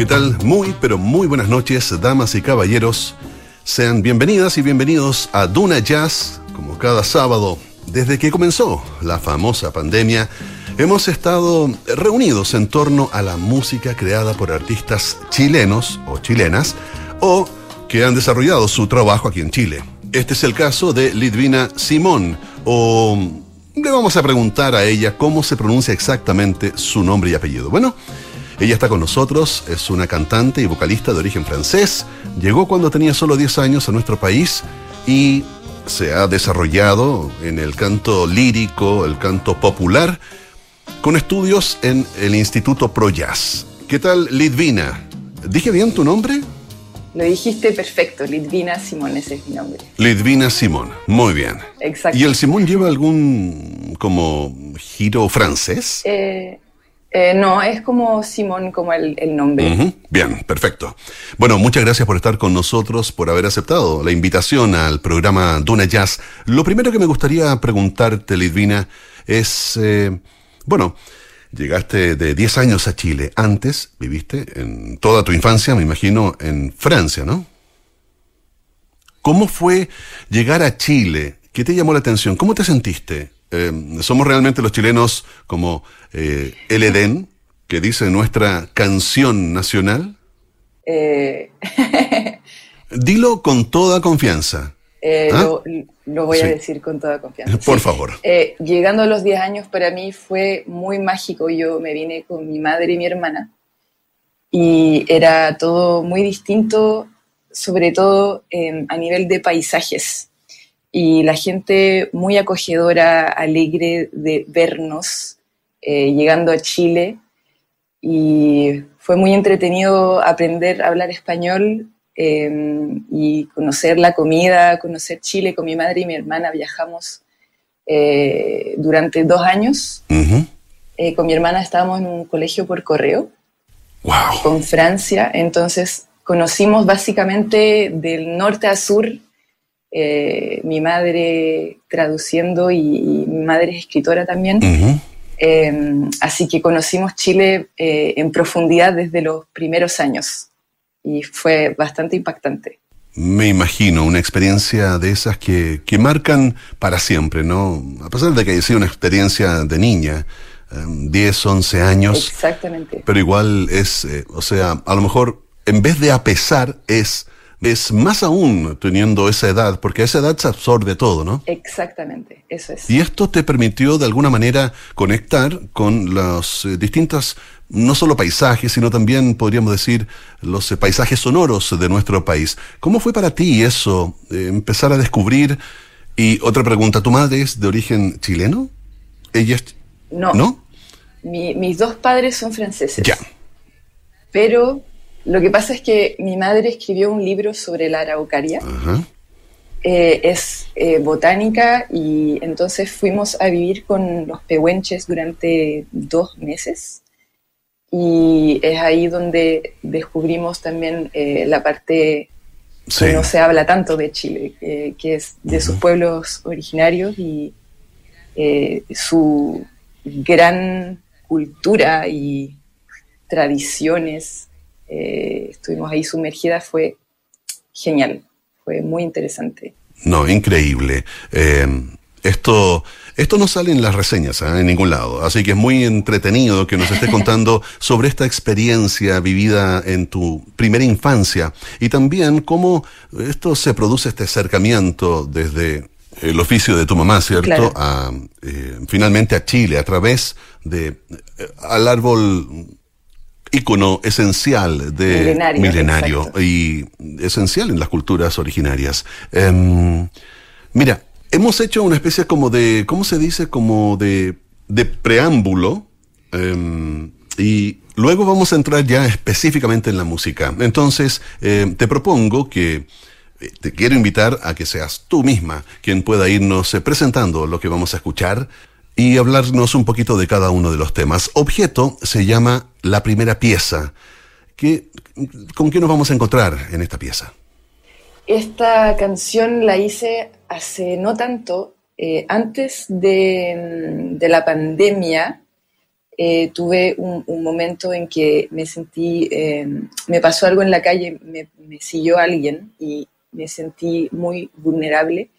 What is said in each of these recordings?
¿Qué tal? Muy, pero muy buenas noches, damas y caballeros. Sean bienvenidas y bienvenidos a Duna Jazz, como cada sábado. Desde que comenzó la famosa pandemia, hemos estado reunidos en torno a la música creada por artistas chilenos o chilenas o que han desarrollado su trabajo aquí en Chile. Este es el caso de Lidvina Simón, o le vamos a preguntar a ella cómo se pronuncia exactamente su nombre y apellido. Bueno, ella está con nosotros, es una cantante y vocalista de origen francés, llegó cuando tenía solo 10 años a nuestro país y se ha desarrollado en el canto lírico, el canto popular, con estudios en el Instituto Pro Jazz. ¿Qué tal, Lidvina? ¿Dije bien tu nombre? Lo dijiste perfecto, Lidvina Simón, ese es mi nombre. Lidvina Simón, muy bien. Exacto. ¿Y el Simón lleva algún como giro francés? Eh, eh, no, es como Simón, como el, nombre. Bien, perfecto. Bueno, muchas gracias por estar con nosotros, por haber aceptado la invitación al programa Duna Jazz. Lo primero que me gustaría preguntarte, Lidvina, es, eh, bueno, llegaste de 10 años a Chile. Antes viviste en toda tu infancia, me imagino, en Francia, ¿no? ¿Cómo fue llegar a Chile? ¿Qué te llamó la atención? ¿Cómo te sentiste? Eh, ¿Somos realmente los chilenos como eh, el Edén, que dice nuestra canción nacional? Eh, Dilo con toda confianza. eh, ¿Ah? lo, lo voy a Sí. decir con toda confianza. Por Sí. favor. Eh, llegando a los 10 años para mí fue muy mágico. Yo me vine con mi madre y mi hermana y era todo muy distinto, sobre todo eh, a nivel de paisajes. Y la gente muy acogedora, alegre de vernos eh, llegando a Chile. Y fue muy entretenido aprender a hablar español eh, y conocer la comida, conocer Chile. Con mi madre y mi hermana viajamos eh, durante dos años. Ujú. Eh, con mi hermana estábamos en un colegio por correo Wow. con Francia, entonces conocimos básicamente del norte a sur, eh, mi madre traduciendo y, y mi madre es escritora también, Ujú. Eh, así que conocimos Chile eh, en profundidad desde los primeros años y fue bastante impactante. Me imagino una experiencia de esas que, que marcan para siempre, ¿no? A pesar de que haya sido una experiencia de niña, eh, 10, 11 años, Exactamente. pero igual es, eh, o sea, a lo mejor en vez de a pesar es, es más aún teniendo esa edad, porque a esa edad se absorbe todo, ¿no? Exactamente, eso es. Y esto te permitió de alguna manera conectar con los eh, distintos, no solo paisajes, sino también podríamos decir los eh, paisajes sonoros de nuestro país. ¿Cómo fue para ti eso, eh, empezar a descubrir? Y otra pregunta, ¿tu madre es de origen chileno? ¿Ella es... No, ¿No? mi- mis dos padres son franceses. Ya. Pero lo que pasa es que mi madre escribió un libro sobre la araucaria. Ajá. Eh, es eh, botánica y entonces fuimos a vivir con los pehuenches durante dos meses. Y es ahí donde descubrimos también eh, la parte Sí. que no se habla tanto de Chile, que es de sus pueblos originarios y su gran cultura y tradiciones. Eh, estuvimos ahí sumergidas, fue genial, fue muy interesante. No, increíble. Eh, esto, esto no sale en las reseñas, ¿ah? en ningún lado. Así que es muy entretenido que nos estés contando sobre esta experiencia vivida en tu primera infancia y también cómo esto se produce este acercamiento desde el oficio de tu mamá, ¿cierto? Claro. A, eh, finalmente a Chile a través de eh, al árbol ícono esencial de Milenario, milenario exacto. y esencial en las culturas originarias. Em, mira, hemos hecho una especie como de, ¿cómo se dice? Como de, de preámbulo. em, y luego vamos a entrar ya específicamente en la música. Entonces, em, te propongo que eh, te quiero invitar a que seas tú misma quien pueda irnos eh, presentando lo que vamos a escuchar y hablarnos un poquito de cada uno de los temas. Objeto se llama la primera pieza. ¿Qué, ¿Con qué nos vamos a encontrar en esta pieza? Esta canción la hice hace no tanto, eh, antes de, de la pandemia. eh, tuve un, momento en que me sentí, eh, me pasó algo en la calle, me, siguió alguien y me sentí muy vulnerable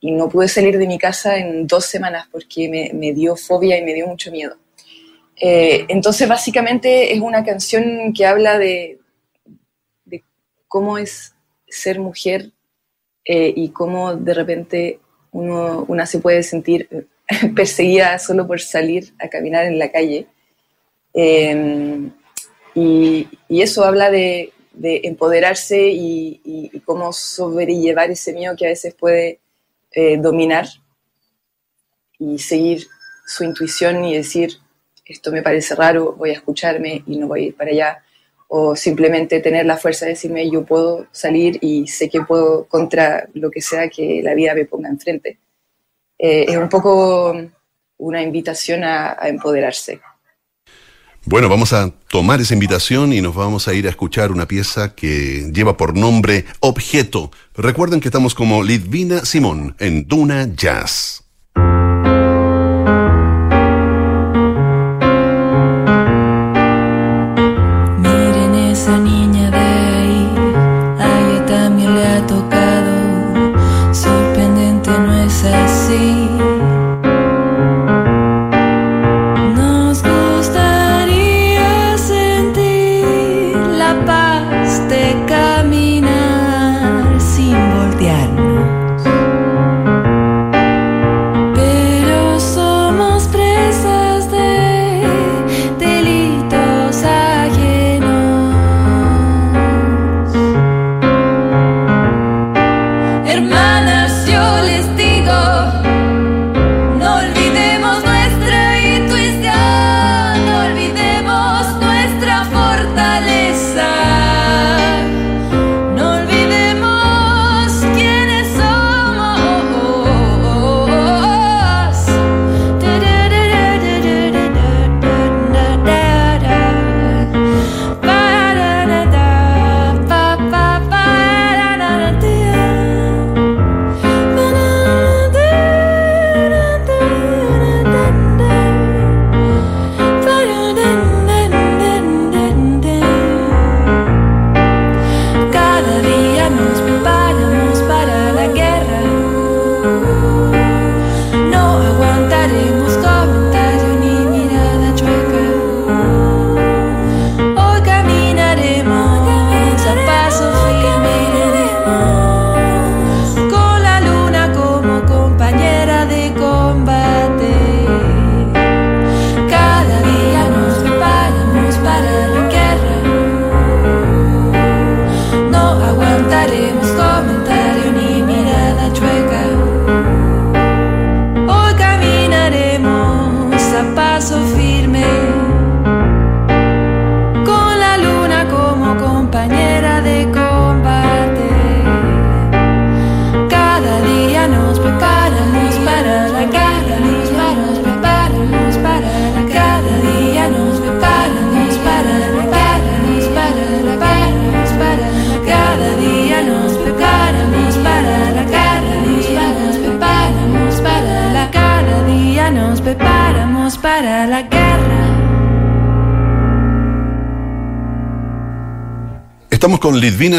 y no pude salir de mi casa en dos semanas porque me, dio fobia y me dio mucho miedo. Eh, entonces, básicamente es una canción que habla de, de cómo es ser mujer y cómo de repente uno, una se puede sentir perseguida solo por salir a caminar en la calle. Em, y, eso habla de, empoderarse y, cómo sobrellevar ese miedo que a veces puede dominar y seguir su intuición y decir, esto me parece raro, voy a escucharme y no voy a ir para allá. O simplemente tener la fuerza de decirme, yo puedo salir y sé que puedo contra lo que sea que la vida me ponga enfrente. Eh, es un poco una invitación a, empoderarse. Bueno, vamos a tomar esa invitación y nos vamos a ir a escuchar una pieza que lleva por nombre Objeto. Recuerden que estamos como Lidvina Simón en Duna Jazz.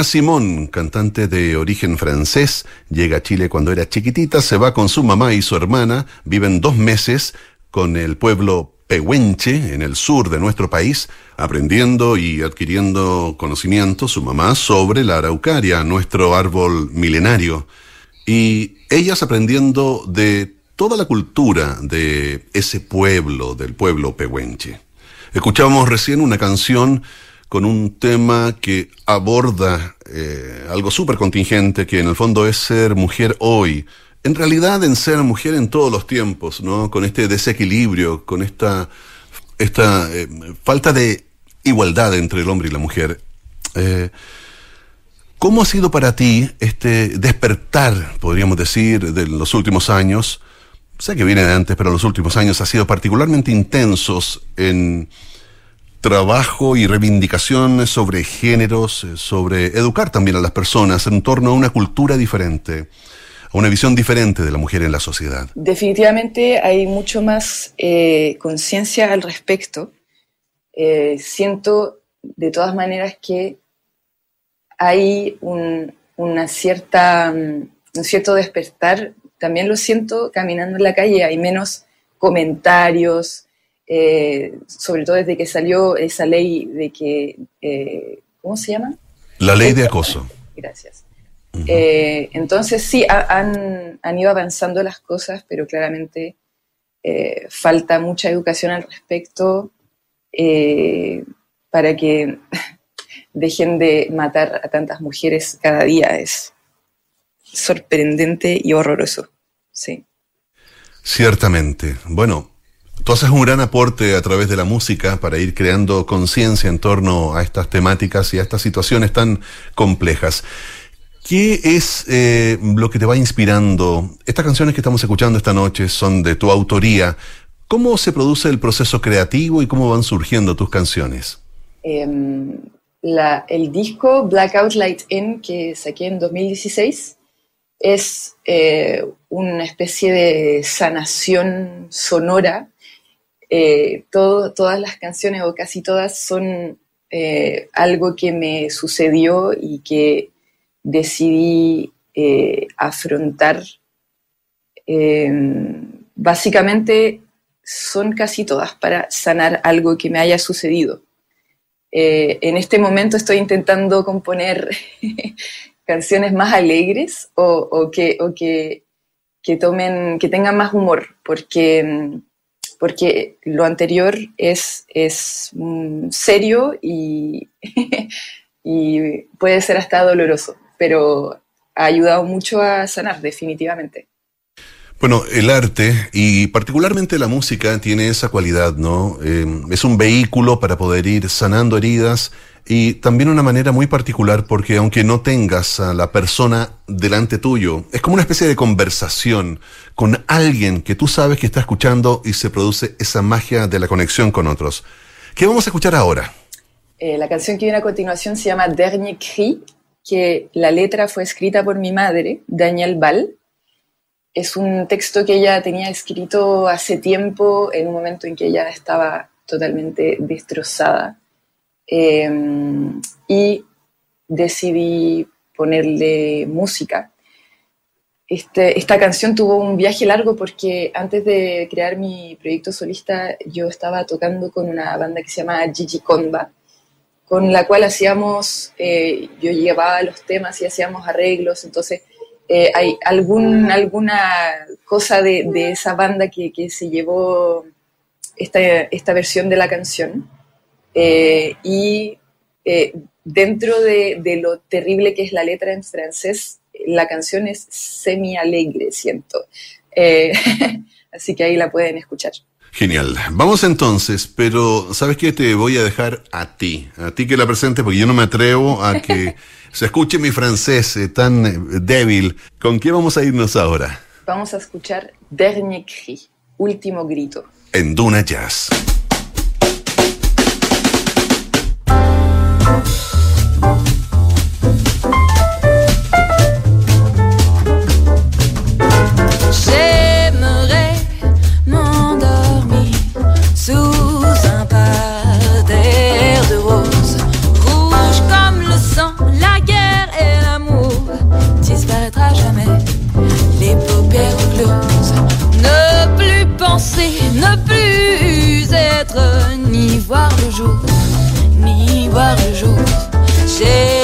Simón, cantante de origen francés. Llega a Chile cuando era chiquitita, se va con su mamá y su hermana, viven dos meses con el pueblo Pehuenche, en el sur de nuestro país, aprendiendo y adquiriendo conocimiento, su mamá, sobre la araucaria, nuestro árbol milenario. Y ellas aprendiendo de toda la cultura de ese pueblo, del pueblo Pehuenche. Escuchábamos recién una canción con un tema que aborda eh, algo súper contingente, que en el fondo es ser mujer hoy. En realidad, en ser mujer en todos los tiempos, ¿no? Con este desequilibrio, con esta, esta eh, falta de igualdad entre el hombre y la mujer. Eh, ¿Cómo ha sido para ti este despertar, podríamos decir, de los últimos años? Sé que viene de antes, pero los últimos años ha sido particularmente intensos en trabajo y reivindicaciones sobre géneros, eh, sobre educar también a las personas en torno a una cultura diferente. a una visión diferente de la mujer en la sociedad. Definitivamente hay mucho más eh, conciencia al respecto. Eh, siento de todas maneras que hay un, una cierta, mm, un cierto despertar. También lo siento caminando en la calle, hay menos comentarios, eh, sobre todo desde que salió esa ley de que, ¿cómo se llama? La ley de acoso. Gracias. Eh, entonces sí, han, ido avanzando las cosas, pero claramente eh, falta mucha educación al respecto eh, para que dejen de matar a tantas mujeres cada día. Es sorprendente y horroroso. Sí. Ciertamente. Bueno, tú haces un gran aporte a través de la música para ir creando conciencia en torno a estas temáticas y a estas situaciones tan complejas. ¿Qué es eh, lo que te va inspirando? Estas canciones que estamos escuchando esta noche son de tu autoría. ¿Cómo se produce el proceso creativo y cómo van surgiendo tus canciones? Em, el disco Blackout Light In que saqué en 2016 es eh, una especie de sanación sonora. Eh, todas las canciones o casi todas son algo que me sucedió y que decidí eh, afrontar. Em, básicamente son casi todas para sanar algo que me haya sucedido. Eh, en este momento estoy intentando componer canciones más alegres o, que, que, tomen, que tengan más humor, porque, porque lo anterior es, es mm, serio y, y puede ser hasta doloroso pero ha ayudado mucho a sanar, definitivamente. Bueno, el arte y particularmente la música tiene esa cualidad, ¿no? Eh, es un vehículo para poder ir sanando heridas y también una manera muy particular porque aunque no tengas a la persona delante tuyo, es como una especie de conversación con alguien que tú sabes que está escuchando y se produce esa magia de la conexión con otros. ¿Qué vamos a escuchar ahora? Eh, la canción que viene a continuación se llama Dernier Cri que la letra fue escrita por mi madre, Daniel Ball. Es un texto que ella tenía escrito hace tiempo, en un momento en que ella estaba totalmente destrozada. Em, y decidí ponerle música. Este, esta canción tuvo un viaje largo porque antes de crear mi proyecto solista yo estaba tocando con una banda que se llama Gigi Conba, con la cual hacíamos, eh, yo llevaba los temas y hacíamos arreglos, entonces eh, hay algún, alguna cosa de, esa banda que, se llevó esta, esta, versión de la canción. Eh, y dentro de, lo terrible que es la letra en francés, la canción es semi-alegre, siento. así que ahí la pueden escuchar. Genial. Vamos entonces, pero ¿sabes qué? Te voy a dejar a ti, a ti que la presente, porque yo no me atrevo a que se escuche mi francés eh, tan eh, débil. ¿Con qué vamos a irnos ahora? Vamos a escuchar Dernier Cri, último grito. En Duna Jazz. voir le jour, ni voir le jour. J'ai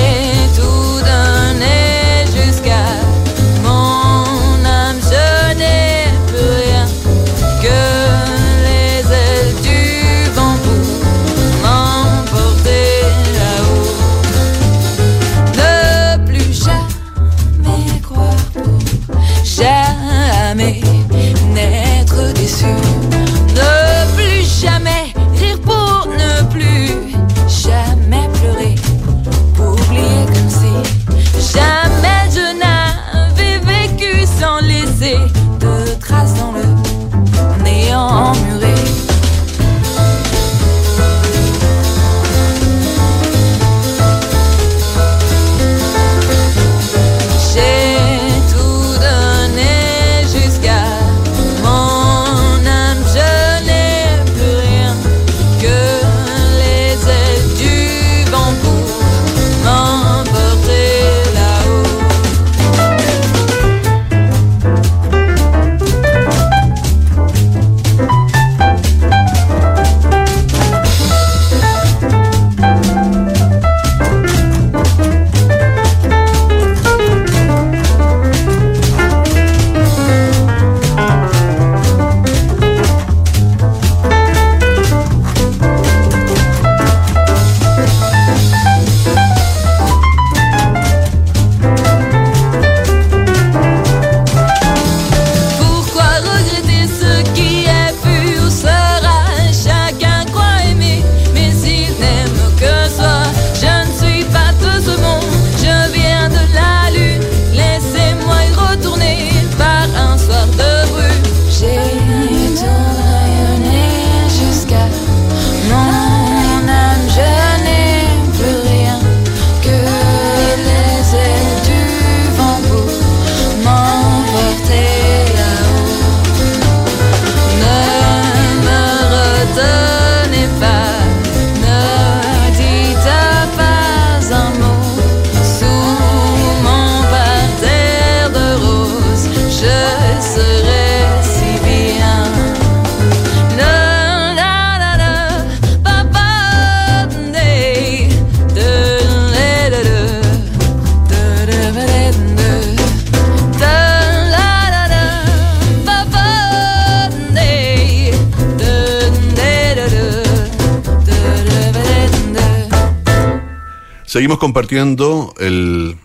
compartiendo el,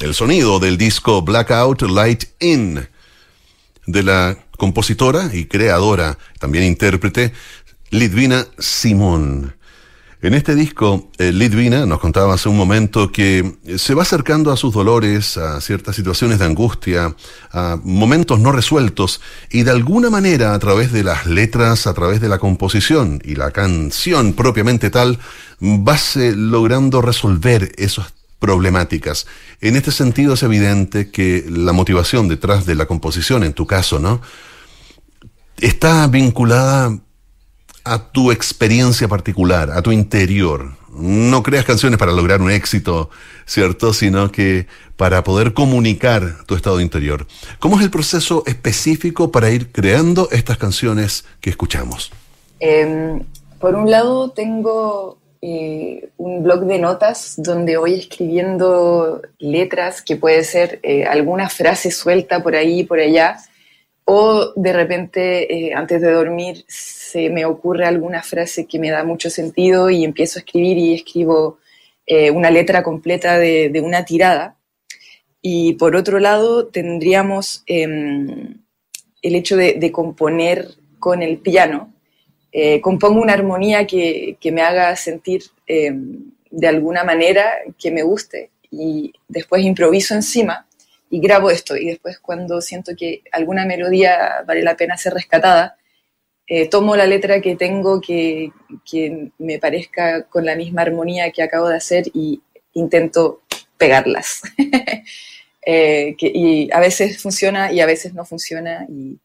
el sonido del disco Blackout Light In de la compositora y creadora, también intérprete, Lidvina Simón. En este disco, eh, Lidvina nos contaba hace un momento que se va acercando a sus dolores, a ciertas situaciones de angustia, a momentos no resueltos, y de alguna manera, a través de las letras, a través de la composición y la canción propiamente tal, vas logrando resolver esas problemáticas. En este sentido es evidente que la motivación detrás de la composición, en tu caso, ¿no? Está vinculada a tu experiencia particular, a tu interior. No creas canciones para lograr un éxito, ¿cierto? Sino que para poder comunicar tu estado interior. ¿Cómo es el proceso específico para ir creando estas canciones que escuchamos? Em, por un lado, tengo eh, un blog de notas donde voy escribiendo letras, que puede ser eh, alguna frase suelta por ahí y por allá, o de repente eh, antes de dormir se me ocurre alguna frase que me da mucho sentido y empiezo a escribir y escribo eh, una letra completa de, una tirada. Y por otro lado tendríamos em, el hecho de, componer con el piano. Eh, compongo una armonía que, que me haga sentir em, de alguna manera que me guste y después improviso encima y grabo esto. Y después cuando siento que alguna melodía vale la pena ser rescatada, eh, tomo la letra que tengo que, que, me parezca con la misma armonía que acabo de hacer y intento pegarlas. Eh, y a veces funciona y a veces no funciona y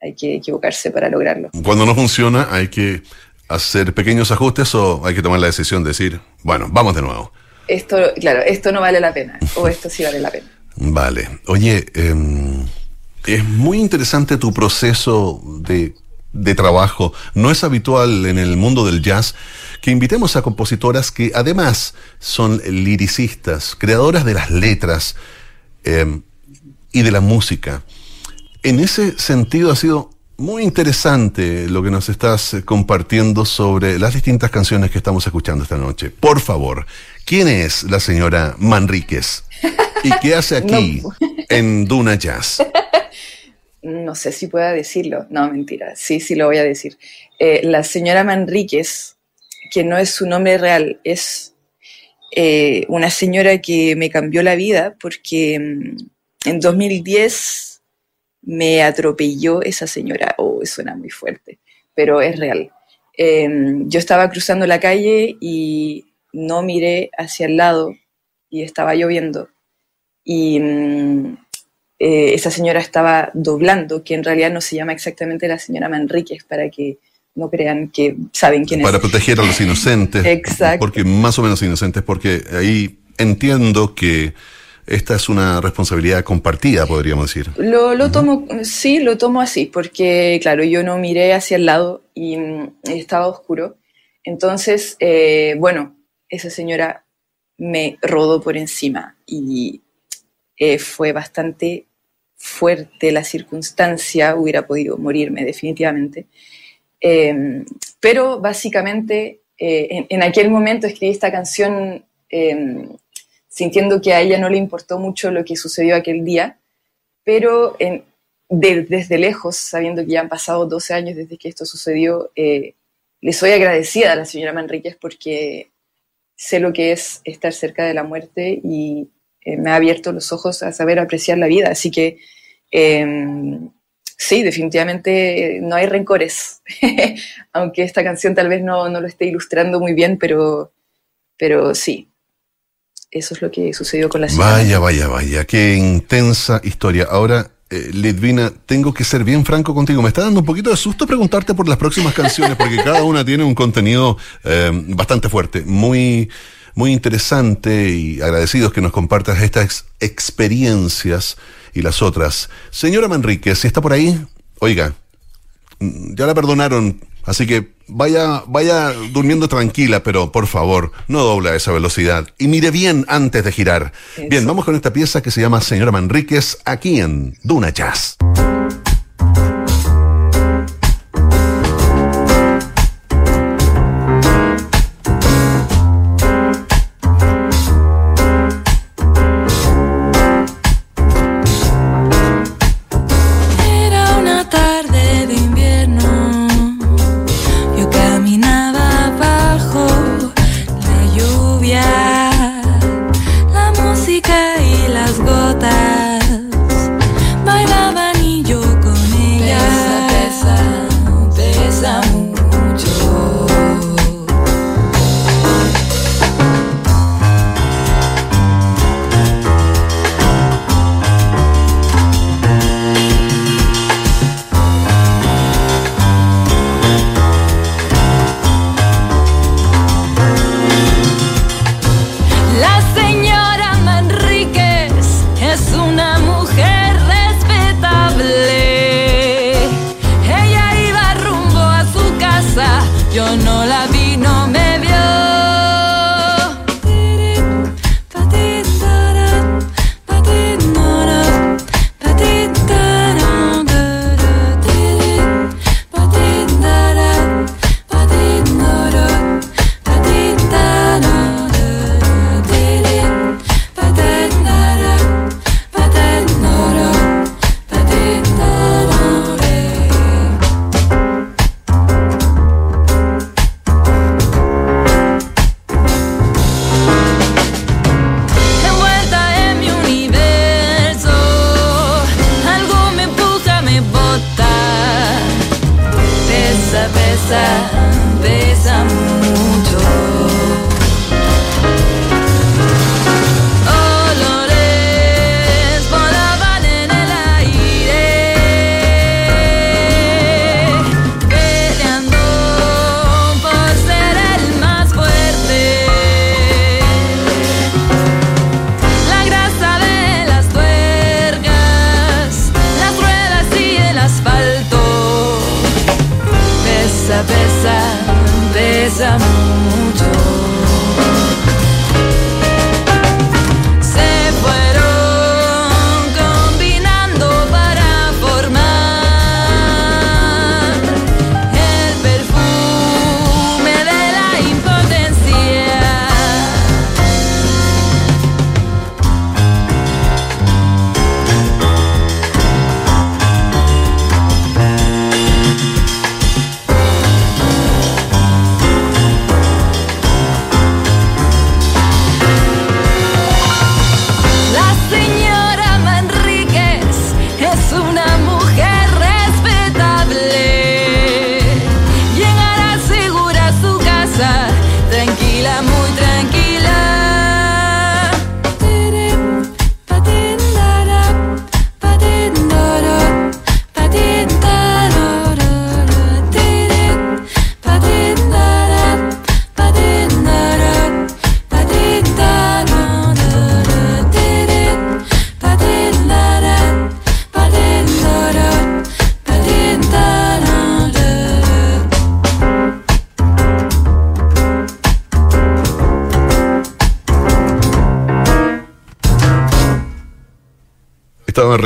hay que equivocarse para lograrlo. Cuando no funciona hay que hacer pequeños ajustes o hay que tomar la decisión de decir, bueno, vamos de nuevo esto, claro, esto no vale la pena, o esto sí vale la pena. Vale. Oye, em, es muy interesante tu proceso de, de trabajo. No es habitual en el mundo del jazz que invitemos a compositoras que además son liricistas, creadoras de las letras em, y de la música. En ese sentido ha sido muy interesante lo que nos estás compartiendo sobre las distintas canciones que estamos escuchando esta noche. Por favor, ¿quién es la señora Manríquez? ¿Y qué hace aquí en Duna Jazz? No sé si pueda decirlo. No, mentira. Sí, sí lo voy a decir. Eh, la señora Manríquez, que no es su nombre real, es eh, una señora que me cambió la vida porque mm, en 2010 me atropelló esa señora. Oh, suena muy fuerte, pero es real. Em, yo estaba cruzando la calle y no miré hacia el lado y estaba lloviendo. Y mm, eh, esa señora estaba doblando, que en realidad no se llama exactamente la señora Manríquez, para que no crean que saben quién es. Para proteger a los inocentes. Exacto. Porque más o menos inocentes, porque ahí entiendo que esta es una responsabilidad compartida, podríamos decir. Lo, lo tomo, sí, lo tomo así, porque claro, yo no miré hacia el lado y mm, estaba oscuro. Entonces, eh, bueno, esa señora me rodó por encima y eh, fue bastante fuerte la circunstancia, hubiera podido morirme definitivamente. Em, pero básicamente eh, en, en, aquel momento escribí esta canción em, sintiendo que a ella no le importó mucho lo que sucedió aquel día, pero desde lejos, sabiendo que ya han pasado 12 años desde que esto sucedió, eh, le soy agradecida a la señora Manríquez porque sé lo que es estar cerca de la muerte y eh, me ha abierto los ojos a saber apreciar la vida. Así que em, sí, definitivamente no hay rencores, aunque esta canción tal vez no, no, lo esté ilustrando muy bien, pero, pero sí, eso es lo que sucedió con la señora. Vaya, vaya, vaya, qué intensa historia. Ahora, eh, Lidvina, tengo que ser bien franco contigo. Me está dando un poquito de susto preguntarte por las próximas canciones, porque cada una tiene un contenido eh, bastante fuerte, muy, muy interesante y agradecidos que nos compartas estas experiencias y las otras. Señora Manrique, si está por ahí, oiga, mm, ya la perdonaron Así que vaya, vaya durmiendo tranquila, pero por favor, no dobla esa velocidad. Y mire bien antes de girar. Bien, vamos con esta pieza que se llama Señora Manríquez aquí en Duna Jazz.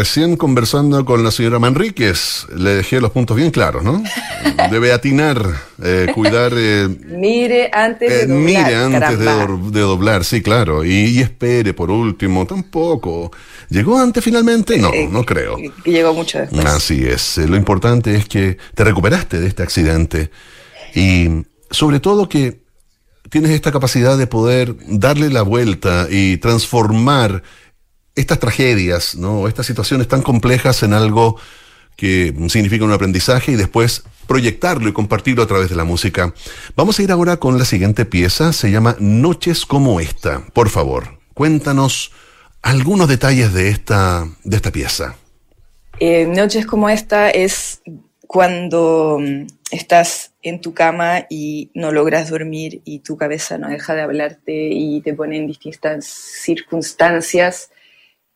Recién conversando con la señora Manríquez, le dejé los puntos bien claros, ¿no? Debe atinar, eh, cuidar... Eh, mire antes de eh, doblar. Mire antes de, doblar, sí, claro. Y, espere por último, tampoco. ¿Llegó antes finalmente? No, no creo. Llegó mucho después. Así es. Lo importante es que te recuperaste de este accidente y sobre todo que tienes esta capacidad de poder darle la vuelta y transformar estas tragedias, ¿no? estas situaciones tan complejas en algo que significa un aprendizaje y después proyectarlo y compartirlo a través de la música. Vamos a ir ahora con la siguiente pieza, se llama Noches como esta. Por favor, cuéntanos algunos detalles de esta, de esta pieza. Eh, Noches como esta es cuando mm, estás en tu cama y no logras dormir y tu cabeza no deja de hablarte y te pone en distintas circunstancias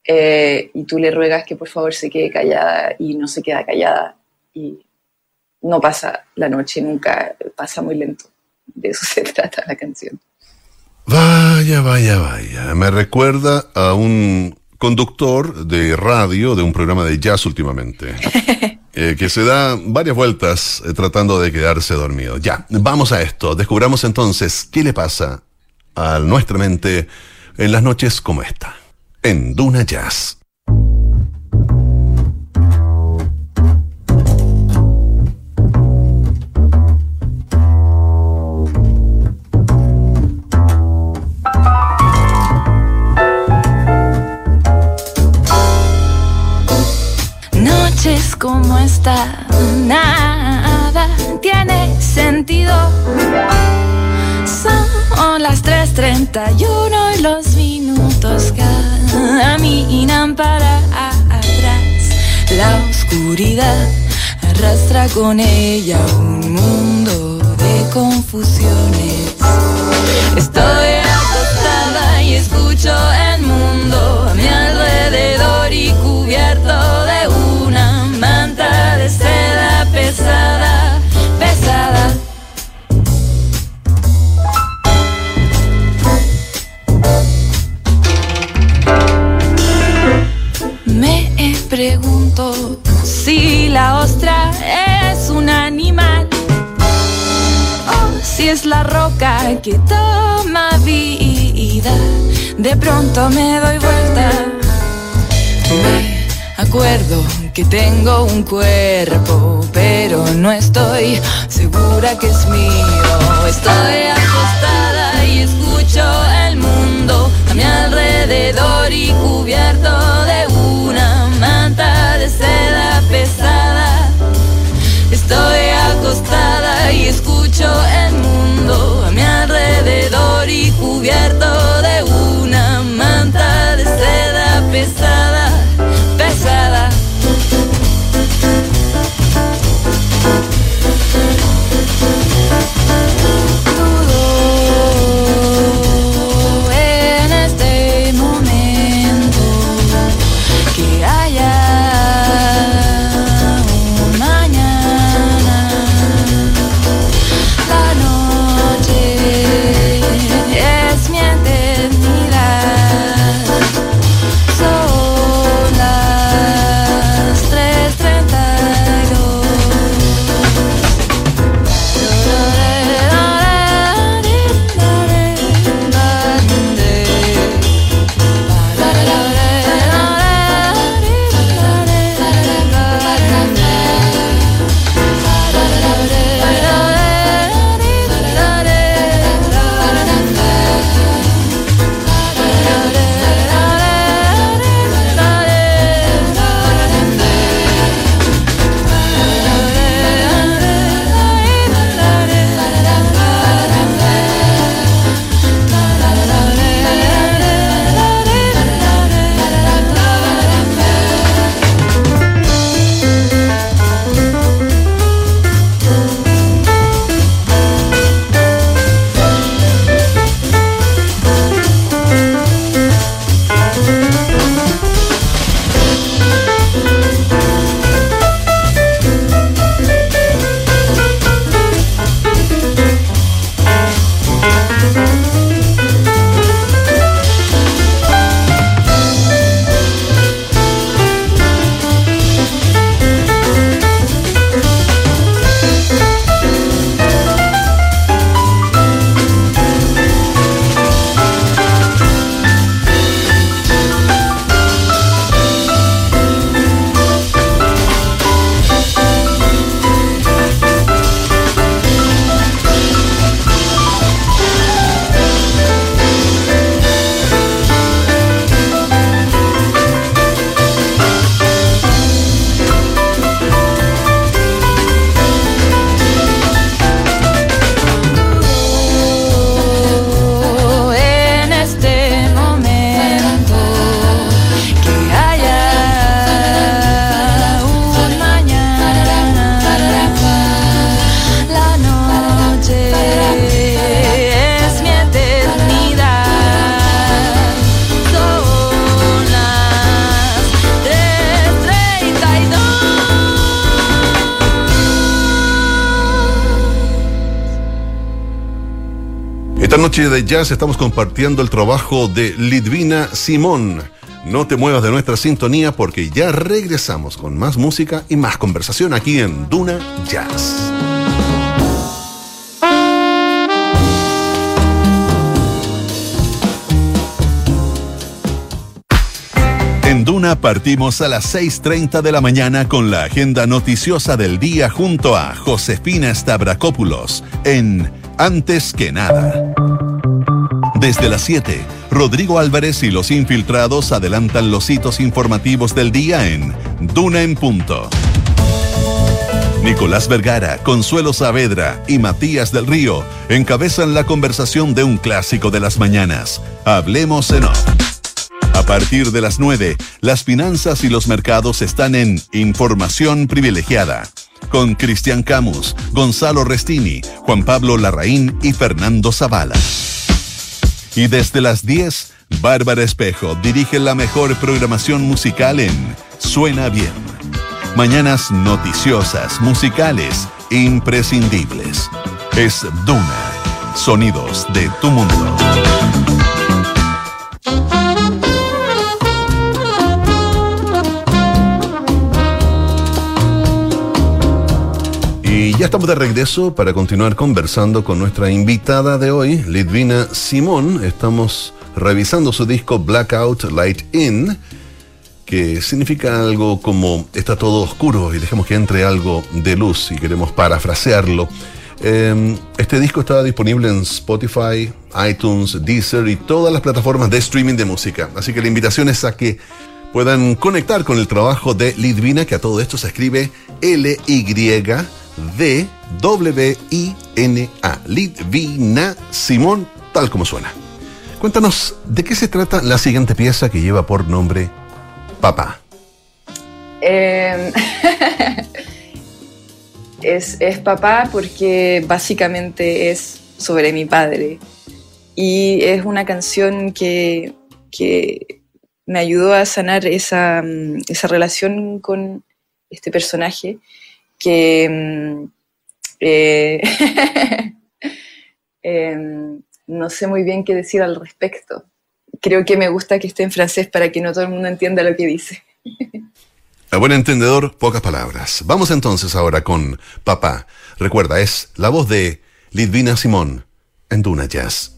eh, y tú le ruegas que por favor se quede callada y no se queda callada y no pasa la noche nunca, pasa muy lento. De eso se trata la canción. Vaya, vaya, vaya. Me recuerda a un conductor de radio de un programa de jazz últimamente. Eh, que se da varias vueltas eh, tratando de quedarse dormido. Ya, vamos a esto. Descubramos entonces qué le pasa a nuestra mente en las noches como esta en Duna Jazz. Noches como esta, nada tiene sentido. Son las 3.31 y los minutos caminan para atrás. La oscuridad arrastra con ella un mundo de confusiones. Estoy acostada y escucho el mundo a mi alrededor y cubierto pregunto si la ostra es un animal o si es la roca que toma vida. De pronto me doy vuelta. Me acuerdo que tengo un cuerpo, pero no estoy segura que es mío. Estoy acostada y escucho el mundo a mi alrededor y cubierto. De jazz estamos compartiendo el trabajo de Lidvina Simón. No te muevas de nuestra sintonía porque ya regresamos con más música y más conversación aquí en Duna Jazz. En Duna partimos a las 6.30 de la mañana con la agenda noticiosa del día junto a Josefina Stavrakopoulos en Antes que nada. Desde las 7, Rodrigo Álvarez y los infiltrados adelantan los hitos informativos del día en Duna en Punto. Nicolás Vergara, Consuelo Saavedra y Matías del Río encabezan la conversación de un clásico de las mañanas. Hablemos en off. A partir de las 9, las finanzas y los mercados están en Información Privilegiada con Cristian Camus, Gonzalo Restini, Juan Pablo Larraín y Fernando Zavala. Y desde las 10, Bárbara Espejo dirige la mejor programación musical en Suena Bien. Mañanas noticiosas, musicales, imprescindibles. Es Duna, sonidos de tu mundo. Ya estamos de regreso para continuar conversando con nuestra invitada de hoy, Lidvina Simón. Estamos revisando su disco Blackout Light In, que significa algo como está todo oscuro y dejemos que entre algo de luz y queremos parafrasearlo. Em, este disco está disponible en Spotify, iTunes, Deezer y todas las plataformas de streaming de música. Así que la invitación es a que puedan conectar con el trabajo de Lidvina, que a todo esto se escribe L-Y-D-W-I-N-A. Lidvina Simón, tal como suena. Cuéntanos, ¿de qué se trata la siguiente pieza que lleva por nombre Papá? Em, es, es papá porque básicamente es sobre mi padre. Y es una canción que, que me ayudó a sanar esa, mm, esa relación con este personaje que mm, eh, em, no sé muy bien qué decir al respecto. Creo que me gusta que esté en francés para que no todo el mundo entienda lo que dice. A buen entendedor, pocas palabras. Vamos entonces ahora con Papá. Recuerda, es la voz de Lidvina Simón en Duna Jazz.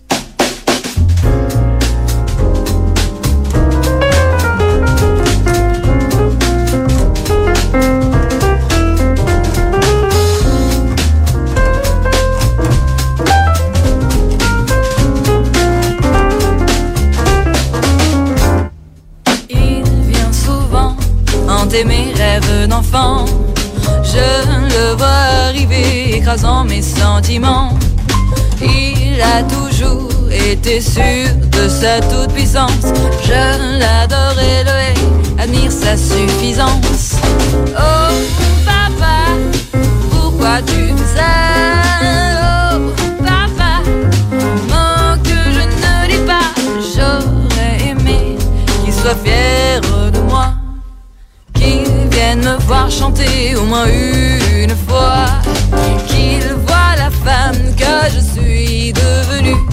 Mes rêves d'enfant. Je le vois arriver, écrasant mes sentiments. Il a toujours été sûr de sa toute-puissance. Je l'adore et le admire sa suffisance. Oh papa, pourquoi tu fais ça? Oh papa, mot que je ne dis pas. J'aurais aimé qu'il soit fier me voir chanter au moins une fois. Qu'il voit la femme que je suis devenue.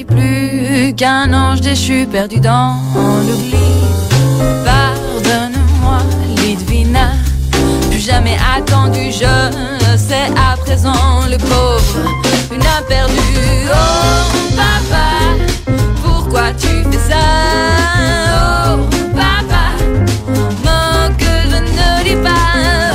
Plus qu'un ange déchu perdu dans l'oubli. Pardonne-moi, Lidvina, plus jamais attendu, je sais à présent le pauvre, une perdu. Oh papa, pourquoi tu fais ça? Oh papa, non que je ne dis pas.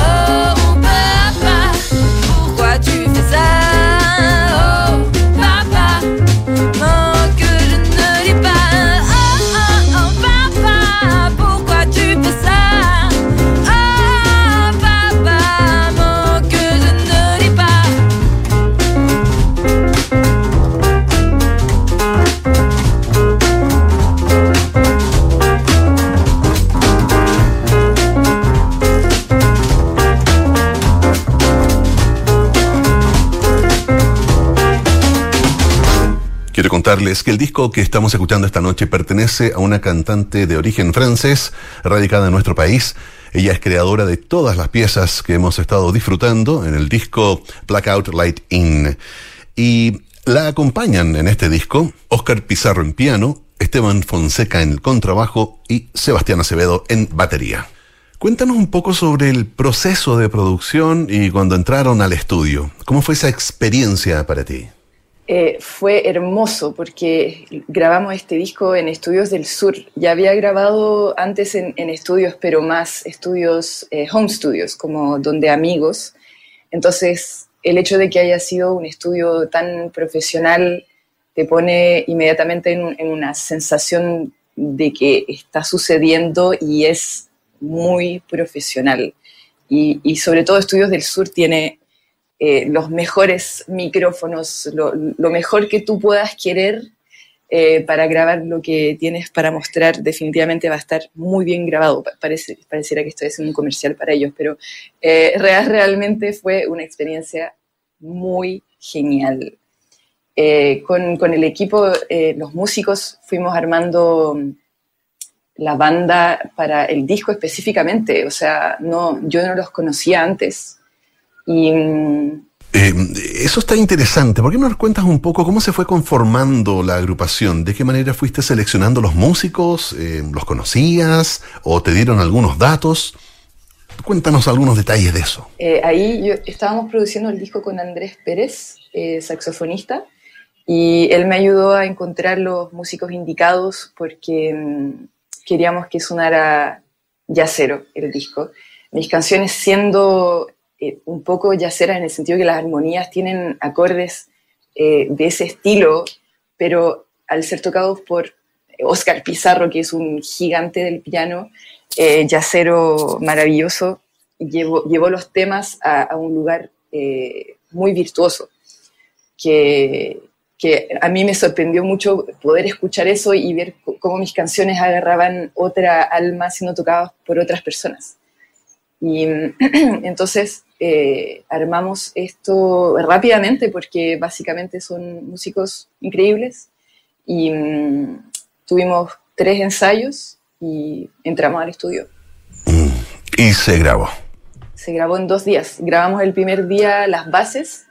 Que el disco que estamos escuchando esta noche pertenece a una cantante de origen francés, radicada en nuestro país. Ella es creadora de todas las piezas que hemos estado disfrutando en el disco Blackout Light In. Y la acompañan en este disco Oscar Pizarro en piano, Esteban Fonseca en el contrabajo y Sebastián Acevedo en batería. Cuéntanos un poco sobre el proceso de producción y cuando entraron al estudio. ¿Cómo fue esa experiencia para ti? Eh, fue hermoso porque grabamos este disco en estudios del sur. Ya había grabado antes en, estudios, pero más estudios, eh, home studios, como donde amigos. Entonces, el hecho de que haya sido un estudio tan profesional te pone inmediatamente en, una sensación de que está sucediendo y es muy profesional. Y, y sobre todo Estudios del Sur tiene eh, los mejores micrófonos, lo, mejor que tú puedas querer eh, para grabar lo que tienes para mostrar, definitivamente va a estar muy bien grabado. Parece, pareciera que estoy haciendo un comercial para ellos, pero eh, realmente fue una experiencia muy genial. Con, con, el equipo, los músicos, fuimos armando la banda para el disco específicamente. O sea, no, yo no los conocía antes, y, eh, eso está interesante. ¿Por qué no nos cuentas un poco cómo se fue conformando la agrupación? ¿De qué manera fuiste seleccionando los músicos? Eh, ¿Los conocías o te dieron algunos datos? Cuéntanos algunos detalles de eso. Eh, ahí yo, estábamos produciendo el disco con Andrés Pérez, saxofonista, y él me ayudó a encontrar los músicos indicados porque mm, queríamos que sonara ya cero el disco. Mis canciones siendo eh, un poco yaceras en el sentido que las armonías tienen acordes eh, de ese estilo, pero al ser tocados por Oscar Pizarro, que es un gigante del piano, eh, yacero maravilloso, llevó, llevó los temas a, un lugar muy virtuoso, que, que a mí me sorprendió mucho poder escuchar eso y ver cómo mis canciones agarraban otra alma siendo tocadas por otras personas. Y entonces eh, armamos esto rápidamente porque básicamente son músicos increíbles y mm, tuvimos tres ensayos y entramos al estudio. Mm, y se grabó. Se grabó en dos días. Grabamos el primer día las bases,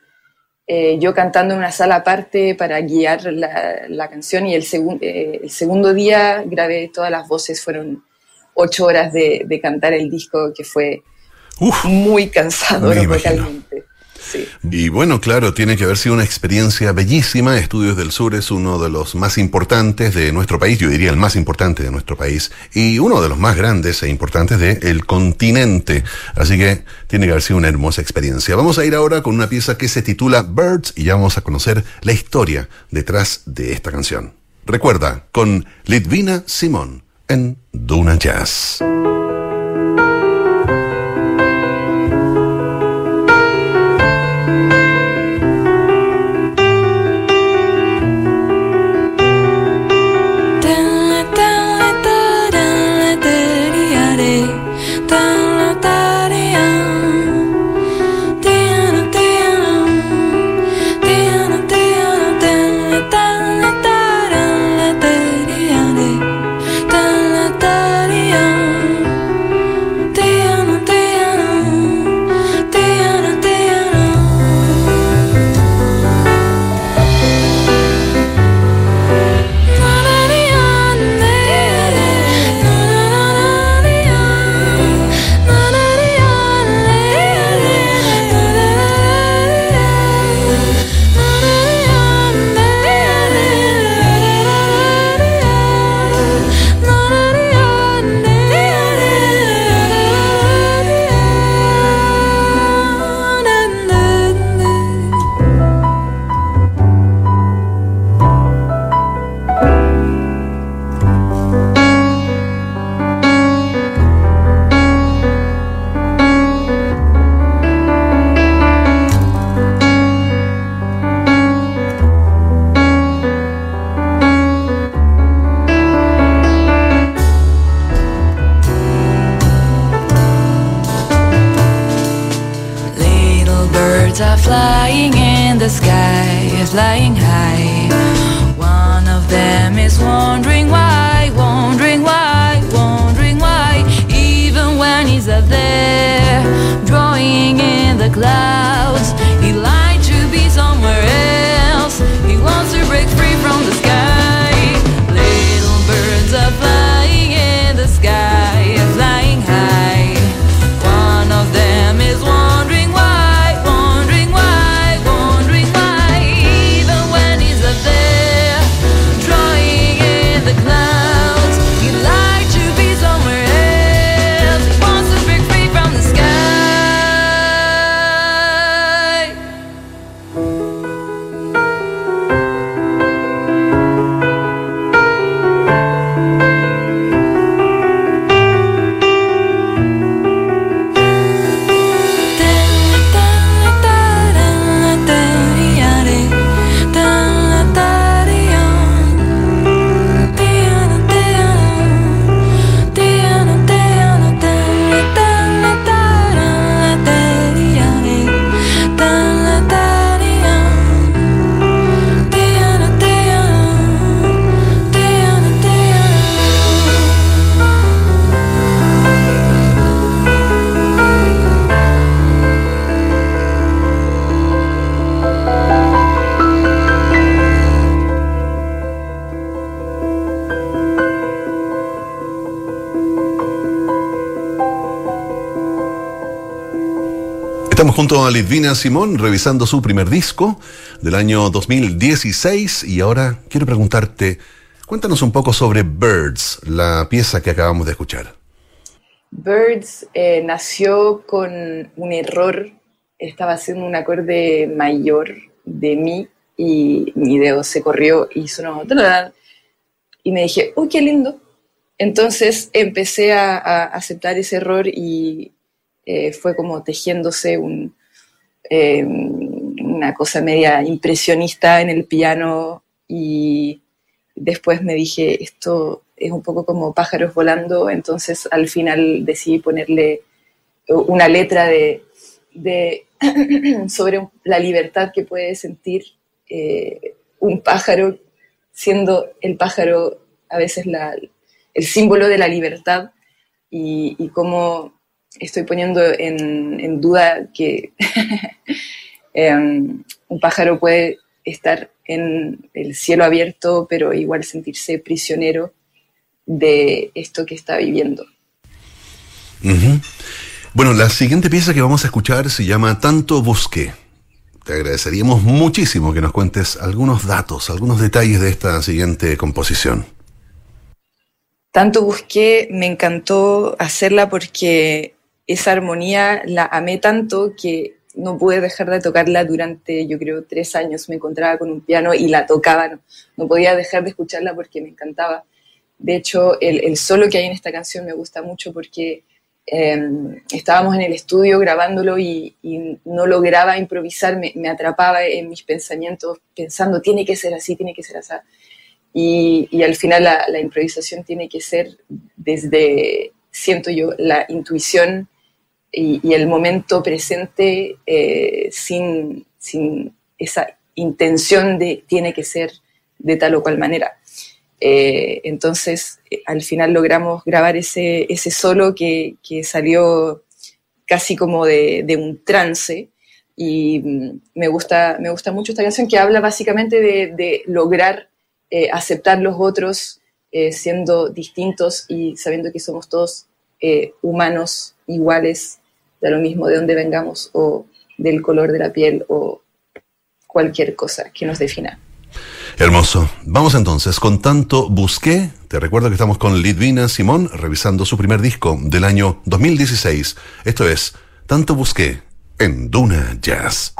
eh, yo cantando en una sala aparte para guiar la, canción y el, eh, el segundo día grabé todas las voces, fueron ocho horas de, cantar el disco, que fue muy cansado vocalmente. Y bueno, claro, tiene que haber sido una experiencia bellísima. Estudios del Sur es uno de los más importantes de nuestro país, yo diría el más importante de nuestro país, y uno de los más grandes e importantes del continente. Así que tiene que haber sido una hermosa experiencia. Vamos a ir ahora con una pieza que se titula Birds y ya vamos a conocer la historia detrás de esta canción. Recuerda, con Litvina Simón en Duna Jazz. Junto a Lidvina Simón revisando su primer disco del año 2016 y ahora quiero preguntarte, cuéntanos un poco sobre Birds, la pieza que acabamos de escuchar. Birds eh, nació con un error, estaba haciendo un acorde mayor de mi y mi dedo se corrió y sonó y me dije, uy, qué lindo. Entonces empecé a, aceptar ese error y eh, fue como tejiéndose eh, una cosa media impresionista en el piano y después me dije, esto es un poco como pájaros volando, entonces al final decidí ponerle una letra de, sobre la libertad que puede sentir eh, un pájaro, siendo el pájaro a veces el símbolo de la libertad y, cómo estoy poniendo en, duda que em, un pájaro puede estar en el cielo abierto, pero igual sentirse prisionero de esto que está viviendo. Bueno, la siguiente pieza que vamos a escuchar se llama Tanto Busqué. Te agradeceríamos muchísimo que nos cuentes algunos datos, algunos detalles de esta siguiente composición. Tanto busqué, me encantó hacerla porque esa armonía la amé tanto que no pude dejar de tocarla durante, yo creo, tres años. Me encontraba con un piano y la tocaba, no, podía dejar de escucharla porque me encantaba. De hecho, el solo que hay en esta canción me gusta mucho porque Em, estábamos en el estudio grabándolo y, no lograba improvisar, me, atrapaba en mis pensamientos pensando, tiene que ser así, tiene que ser así. Y, al final la, improvisación tiene que ser desde, siento yo, la intuición y, el momento presente eh, sin, sin esa intención de tiene que ser de tal o cual manera. Eh, entonces, eh, al final logramos grabar ese, ese solo que, salió casi como de, un trance. Y mm, me gusta, me gusta mucho esta canción que habla básicamente de, lograr aceptar los otros siendo distintos y sabiendo que somos todos humanos iguales, de lo mismo de donde vengamos o del color de la piel o cualquier cosa que nos defina. Hermoso. Vamos entonces con Tanto Busqué. Te recuerdo que estamos con Lidvina Simón revisando su primer disco del año 2016. Esto es Tanto Busqué en Duna Jazz.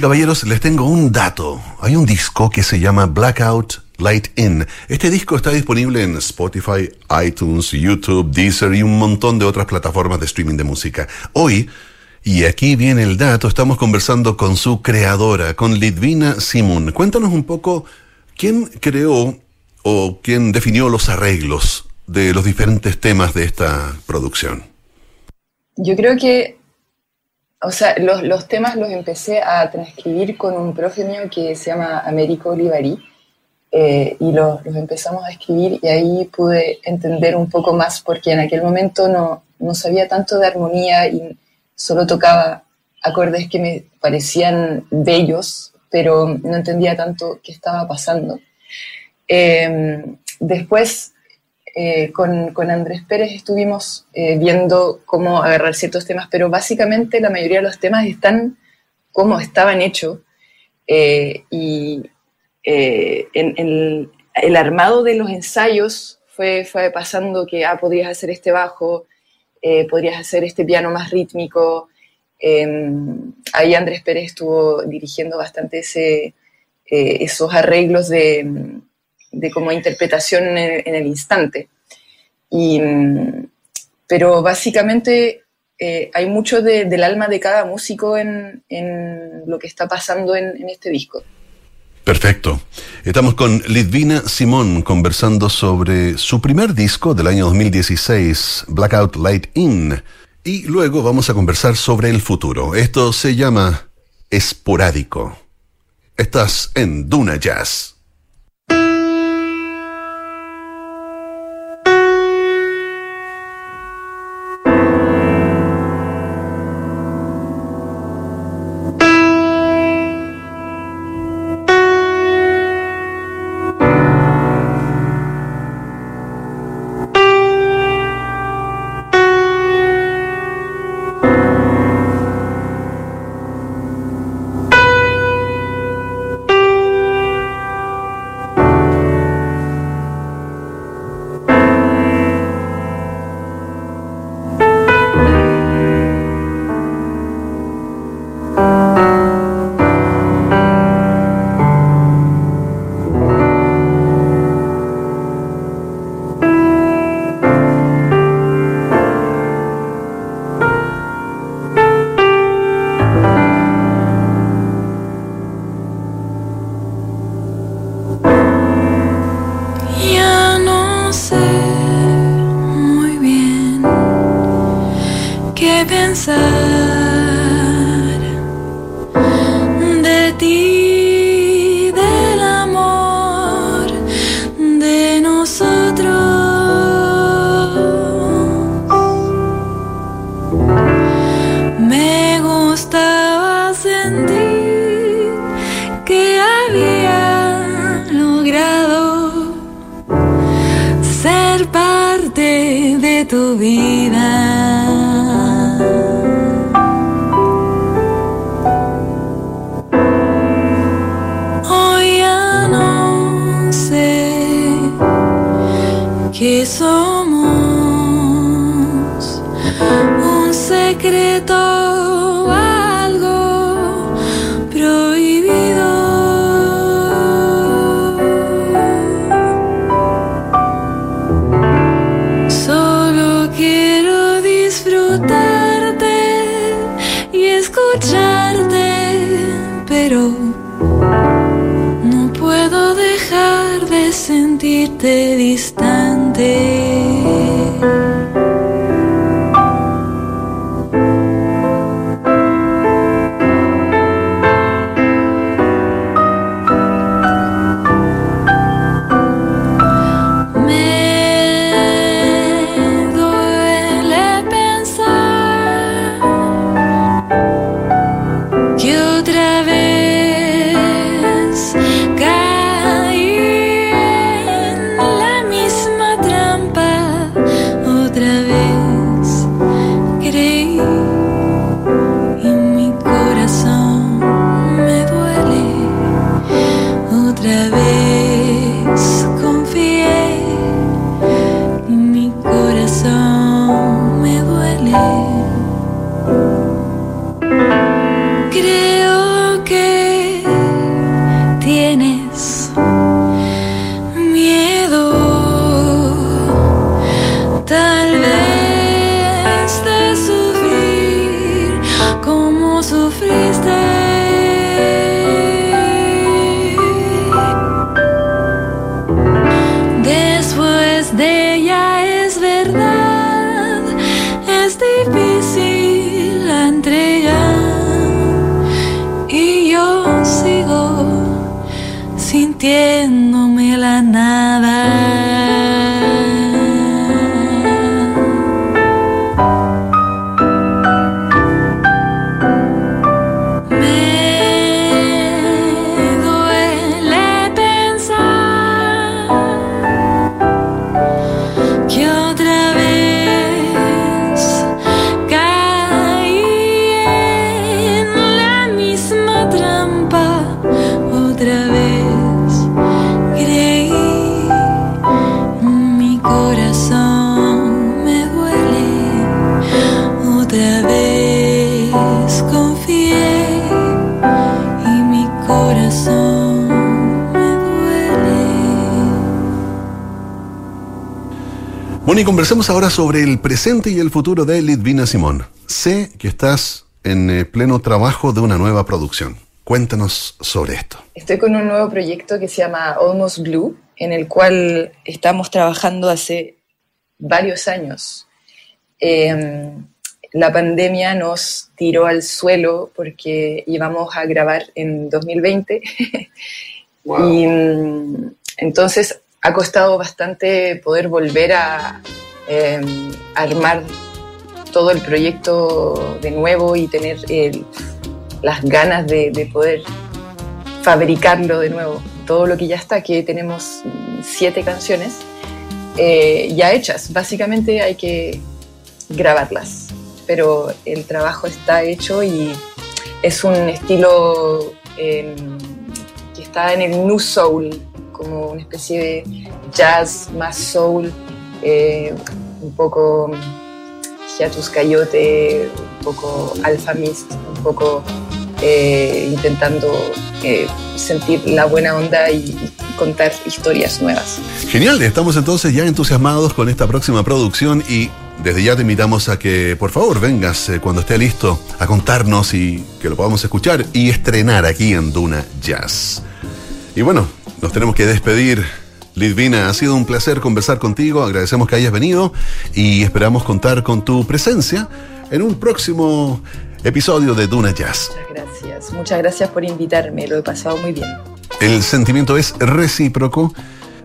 Caballeros, les tengo un dato. Hay un disco que se llama Blackout Light In. Este disco está disponible en Spotify, iTunes, YouTube, Deezer y un montón de otras plataformas de streaming de música. Hoy, y aquí viene el dato, estamos conversando con su creadora, con Lidvina Simon. Cuéntanos un poco quién creó o quién definió los arreglos de los diferentes temas de esta producción. Yo creo que o sea, los, los, temas los empecé a transcribir con un profe mío que se llama Américo Olivari eh, y los, los, empezamos a escribir y ahí pude entender un poco más porque en aquel momento no, no sabía tanto de armonía y solo tocaba acordes que me parecían bellos, pero no entendía tanto qué estaba pasando. Eh, después eh, con, Andrés Pérez estuvimos eh, viendo cómo agarrar ciertos temas, pero básicamente la mayoría de los temas están como estaban hechos eh, y en, en, el armado de los ensayos fue, pasando que, ah, podrías hacer este bajo, podrías hacer este piano más rítmico. Em, ahí Andrés Pérez estuvo dirigiendo bastante esos arreglos de de como interpretación en, el instante. Y, pero básicamente eh, hay mucho del alma de cada músico en, en lo que está pasando en, en, este disco. Perfecto. Estamos con Lidvina Simón conversando sobre su primer disco del año 2016, Blackout Light In. Y luego vamos a conversar sobre el futuro. Esto se llama Esporádico. Estás en Duna Jazz. Conversemos ahora sobre el presente y el futuro de Litvina Simón. Sé que estás en eh, pleno trabajo de una nueva producción. Cuéntanos sobre esto. Estoy con un nuevo proyecto que se llama Almost Blue, en el cual estamos trabajando hace varios años. Eh, la pandemia nos tiró al suelo porque íbamos a grabar en 2020 Wow. y mm, entonces ha costado bastante poder volver a eh, armar todo el proyecto de nuevo y tener las ganas de, de poder fabricarlo de nuevo. Todo lo que ya está, que tenemos siete canciones eh, ya hechas. Básicamente hay que grabarlas, pero el trabajo está hecho y es un estilo eh, que está en el New Soul, como una especie de jazz más soul, eh, un poco Hiatus Coyote, un poco Alpha Mist, un poco eh, intentando eh, sentir la buena onda y, contar historias nuevas. Genial, estamos entonces ya entusiasmados con esta próxima producción y desde ya te invitamos a que por favor vengas cuando esté listo a contarnos y que lo podamos escuchar y estrenar aquí en Duna Jazz. Y bueno, nos tenemos que despedir. Lidvina, ha sido un placer conversar contigo, agradecemos que hayas venido y esperamos contar con tu presencia en un próximo episodio de Duna Jazz. Muchas gracias. Muchas gracias por invitarme, lo he pasado muy bien. El sentimiento es recíproco.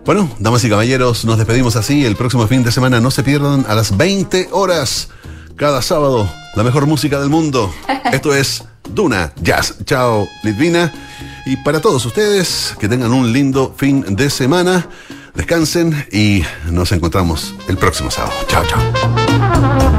Bueno, damas y caballeros, nos despedimos así. El próximo fin de semana no se pierdan a las 20 horas. Cada sábado, la mejor música del mundo. Esto es Duna Jazz. Chao, Litvina. Y para todos ustedes, que tengan un lindo fin de semana. Descansen y nos encontramos el próximo sábado. Chao, chao.